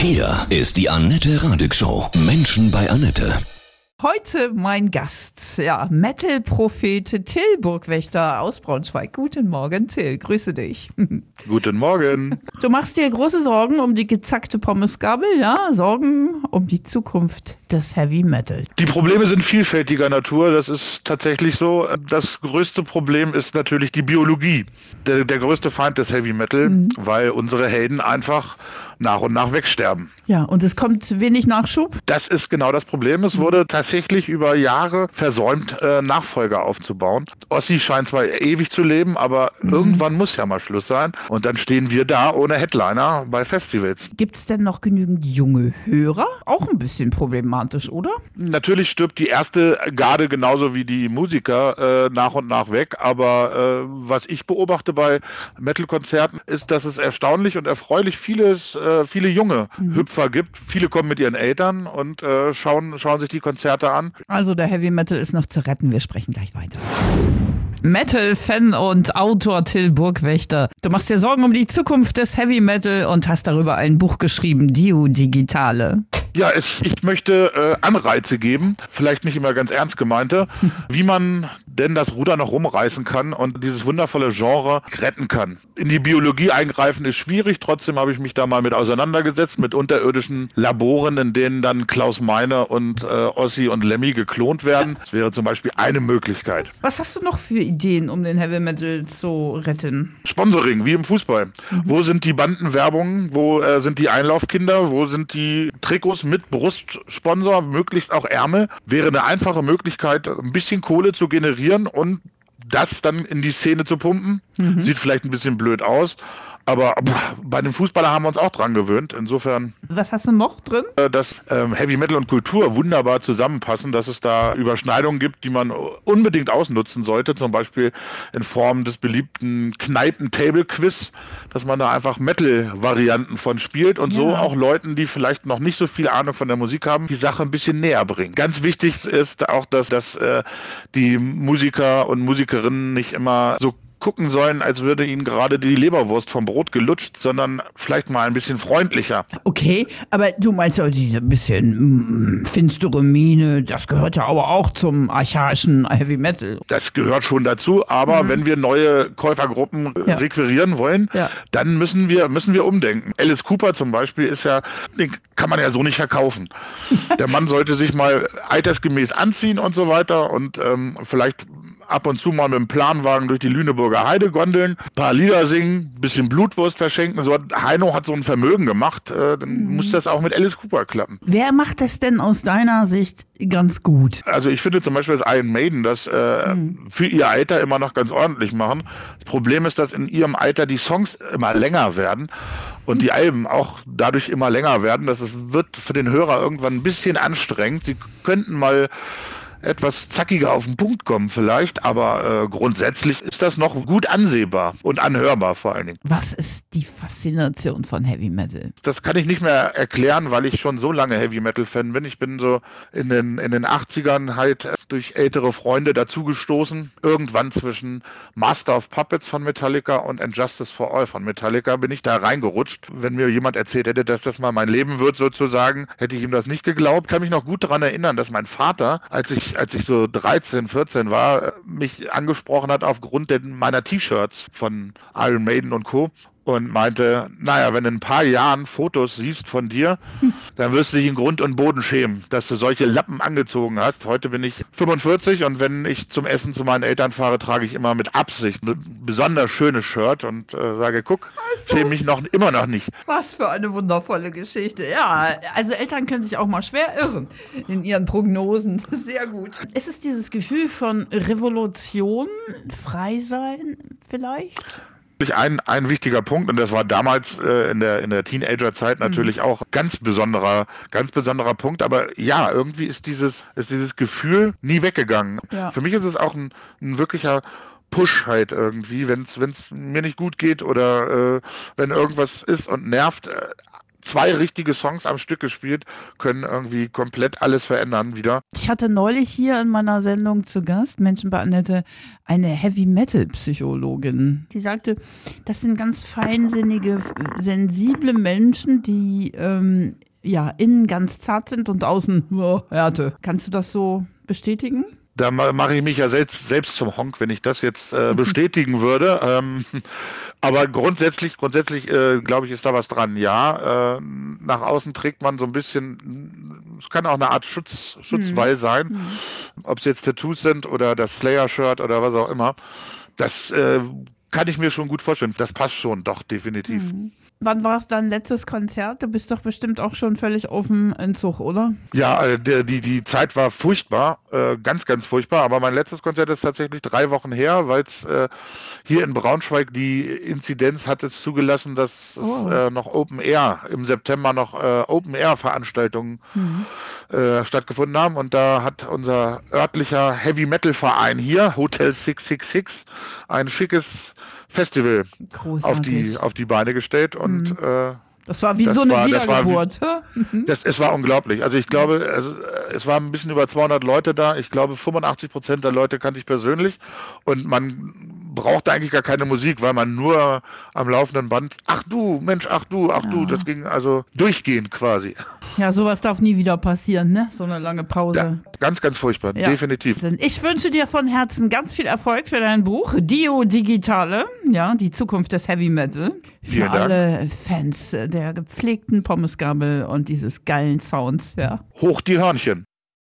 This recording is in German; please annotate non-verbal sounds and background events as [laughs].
Hier ist die Annette Radig Show. Menschen bei Annette. Heute mein Gast, ja, Metal-Prophet Till Burgwächter aus Braunschweig. Guten Morgen, Till, grüße dich. [laughs] Guten Morgen. Du machst dir große Sorgen um die gezackte Pommesgabel, ja? Sorgen um die Zukunft des Heavy Metal. Die Probleme sind vielfältiger Natur, das ist tatsächlich so. Das größte Problem ist natürlich die Biologie. Der, der größte Feind des Heavy Metal, mhm. weil unsere Helden einfach nach und nach wegsterben. Ja, und es kommt wenig Nachschub? Das ist genau das Problem. Es wurde tatsächlich über Jahre versäumt, äh, Nachfolger aufzubauen. Ossi scheint zwar ewig zu leben, aber mhm. irgendwann muss ja mal Schluss sein. Und dann stehen wir da ohne Headliner bei Festivals. Gibt es denn noch genügend junge Hörer? Auch ein bisschen problematisch, oder? Natürlich stirbt die erste Garde genauso wie die Musiker äh, nach und nach weg. Aber äh, was ich beobachte bei Metal-Konzerten ist, dass es erstaunlich und erfreulich vieles äh, äh, viele junge mhm. Hüpfer gibt. Viele kommen mit ihren Eltern und äh, schauen, schauen sich die Konzerte an. Also der Heavy Metal ist noch zu retten. Wir sprechen gleich weiter. Metal-Fan und Autor Till Burgwächter. Du machst dir Sorgen um die Zukunft des Heavy Metal und hast darüber ein Buch geschrieben, Dio Digitale. Ja, es, ich möchte äh, Anreize geben, vielleicht nicht immer ganz ernst gemeinte, [laughs] wie man denn das Ruder noch rumreißen kann und dieses wundervolle Genre retten kann. In die Biologie eingreifen ist schwierig, trotzdem habe ich mich da mal mit auseinandergesetzt, mit unterirdischen Laboren, in denen dann Klaus Meine und äh, Ossi und Lemmy geklont werden. Das wäre zum Beispiel eine Möglichkeit. Was hast du noch für Ideen, um den Heavy Metal zu retten? Sponsoring, wie im Fußball. Mhm. Wo sind die Bandenwerbungen? Wo äh, sind die Einlaufkinder? Wo sind die Trikots mit Brustsponsor, möglichst auch Ärmel? Wäre eine einfache Möglichkeit, ein bisschen Kohle zu generieren und das dann in die Szene zu pumpen. Mhm. Sieht vielleicht ein bisschen blöd aus, aber bei den Fußballern haben wir uns auch dran gewöhnt. Insofern. Was hast du noch drin? Äh, dass ähm, Heavy Metal und Kultur wunderbar zusammenpassen, dass es da Überschneidungen gibt, die man unbedingt ausnutzen sollte. Zum Beispiel in Form des beliebten Kneipen-Table-Quiz, dass man da einfach Metal-Varianten von spielt und ja. so auch Leuten, die vielleicht noch nicht so viel Ahnung von der Musik haben, die Sache ein bisschen näher bringen. Ganz wichtig ist auch, dass, dass äh, die Musiker und Musikerinnen nicht immer so gucken sollen, als würde ihnen gerade die Leberwurst vom Brot gelutscht, sondern vielleicht mal ein bisschen freundlicher. Okay, aber du meinst ja diese bisschen mm, finstere Miene, das gehört ja aber auch zum archaischen Heavy Metal. Das gehört schon dazu, aber mhm. wenn wir neue Käufergruppen ja. requirieren wollen, ja. dann müssen wir, müssen wir umdenken. Alice Cooper zum Beispiel ist ja, den kann man ja so nicht verkaufen. [laughs] Der Mann sollte sich mal altersgemäß anziehen und so weiter und ähm, vielleicht ab und zu mal mit dem Planwagen durch die Lüneburger Heide gondeln, paar Lieder singen, bisschen Blutwurst verschenken. So hat, Heino hat so ein Vermögen gemacht, äh, dann mhm. muss das auch mit Alice Cooper klappen. Wer macht das denn aus deiner Sicht ganz gut? Also ich finde zum Beispiel das Iron Maiden das äh, mhm. für ihr Alter immer noch ganz ordentlich machen. Das Problem ist, dass in ihrem Alter die Songs immer länger werden und die Alben auch dadurch immer länger werden. Das wird für den Hörer irgendwann ein bisschen anstrengend. Sie könnten mal etwas zackiger auf den Punkt kommen vielleicht, aber äh, grundsätzlich ist das noch gut ansehbar und anhörbar vor allen Dingen. Was ist die Faszination von Heavy Metal? Das kann ich nicht mehr erklären, weil ich schon so lange Heavy Metal Fan bin. Ich bin so in den, in den 80ern halt durch ältere Freunde dazugestoßen. Irgendwann zwischen Master of Puppets von Metallica und Injustice for All von Metallica bin ich da reingerutscht. Wenn mir jemand erzählt hätte, dass das mal mein Leben wird sozusagen, hätte ich ihm das nicht geglaubt. Ich kann mich noch gut daran erinnern, dass mein Vater, als ich als ich so 13, 14 war, mich angesprochen hat aufgrund meiner T-Shirts von Iron Maiden und Co und meinte, naja, wenn du in ein paar Jahren Fotos siehst von dir, [laughs] dann wirst du dich in Grund und Boden schämen, dass du solche Lappen angezogen hast. Heute bin ich 45 und wenn ich zum Essen zu meinen Eltern fahre, trage ich immer mit Absicht ein besonders schönes Shirt und äh, sage, guck, also, schäme mich noch immer noch nicht. Was für eine wundervolle Geschichte. Ja, also Eltern können sich auch mal schwer irren in ihren Prognosen. [laughs] Sehr gut. Ist es dieses Gefühl von Revolution, frei sein vielleicht? Ein, ein wichtiger Punkt und das war damals äh, in der in der Teenagerzeit natürlich mhm. auch ganz besonderer ganz besonderer Punkt aber ja irgendwie ist dieses ist dieses Gefühl nie weggegangen ja. für mich ist es auch ein, ein wirklicher Push halt irgendwie wenn es wenn es mir nicht gut geht oder äh, wenn irgendwas ist und nervt äh, zwei richtige Songs am Stück gespielt, können irgendwie komplett alles verändern wieder. Ich hatte neulich hier in meiner Sendung zu Gast, Menschen bei Annette, eine Heavy-Metal-Psychologin. Die sagte, das sind ganz feinsinnige, sensible Menschen, die ähm, ja innen ganz zart sind und außen oh, Härte. Kannst du das so bestätigen? Da mache ich mich ja selbst, selbst zum Honk, wenn ich das jetzt äh, [laughs] bestätigen würde. Ähm, aber grundsätzlich, grundsätzlich äh, glaube ich, ist da was dran. Ja, äh, nach außen trägt man so ein bisschen, es kann auch eine Art Schutz, Schutzwall mhm. sein, mhm. ob es jetzt Tattoos sind oder das Slayer-Shirt oder was auch immer. Das äh, kann ich mir schon gut vorstellen. Das passt schon, doch, definitiv. Mhm. Wann war es dein letztes Konzert? Du bist doch bestimmt auch schon völlig auf dem Entzug, oder? Ja, äh, der, die, die Zeit war furchtbar, äh, ganz, ganz furchtbar. Aber mein letztes Konzert ist tatsächlich drei Wochen her, weil es äh, hier in Braunschweig die Inzidenz hat es zugelassen, dass oh. es noch Open Air im September noch Open Air Veranstaltungen mhm. Äh, stattgefunden haben. Und da hat unser örtlicher Heavy Metal Verein hier, Hotel 666, ein schickes Festival auf die, auf die Beine gestellt und mhm. äh, das war wie das so eine war, Wiedergeburt. Das war, [laughs] mhm. das, es war unglaublich. Also ich glaube, also es waren ein bisschen über 200 Leute da. Ich glaube, 85 Prozent der Leute kannte ich persönlich und man brauchte eigentlich gar keine Musik, weil man nur am laufenden Band, ach du, Mensch, ach du, ach ja. du, das ging also durchgehend quasi. Ja, sowas darf nie wieder passieren, ne? So eine lange Pause. Ja, ganz, ganz furchtbar, ja. definitiv. Ich wünsche dir von Herzen ganz viel Erfolg für dein Buch, Dio Digitale, ja, die Zukunft des Heavy Metal. Für Vielen alle Dank. Fans der gepflegten Pommesgabel und dieses geilen Sounds, ja. Hoch die Hörnchen.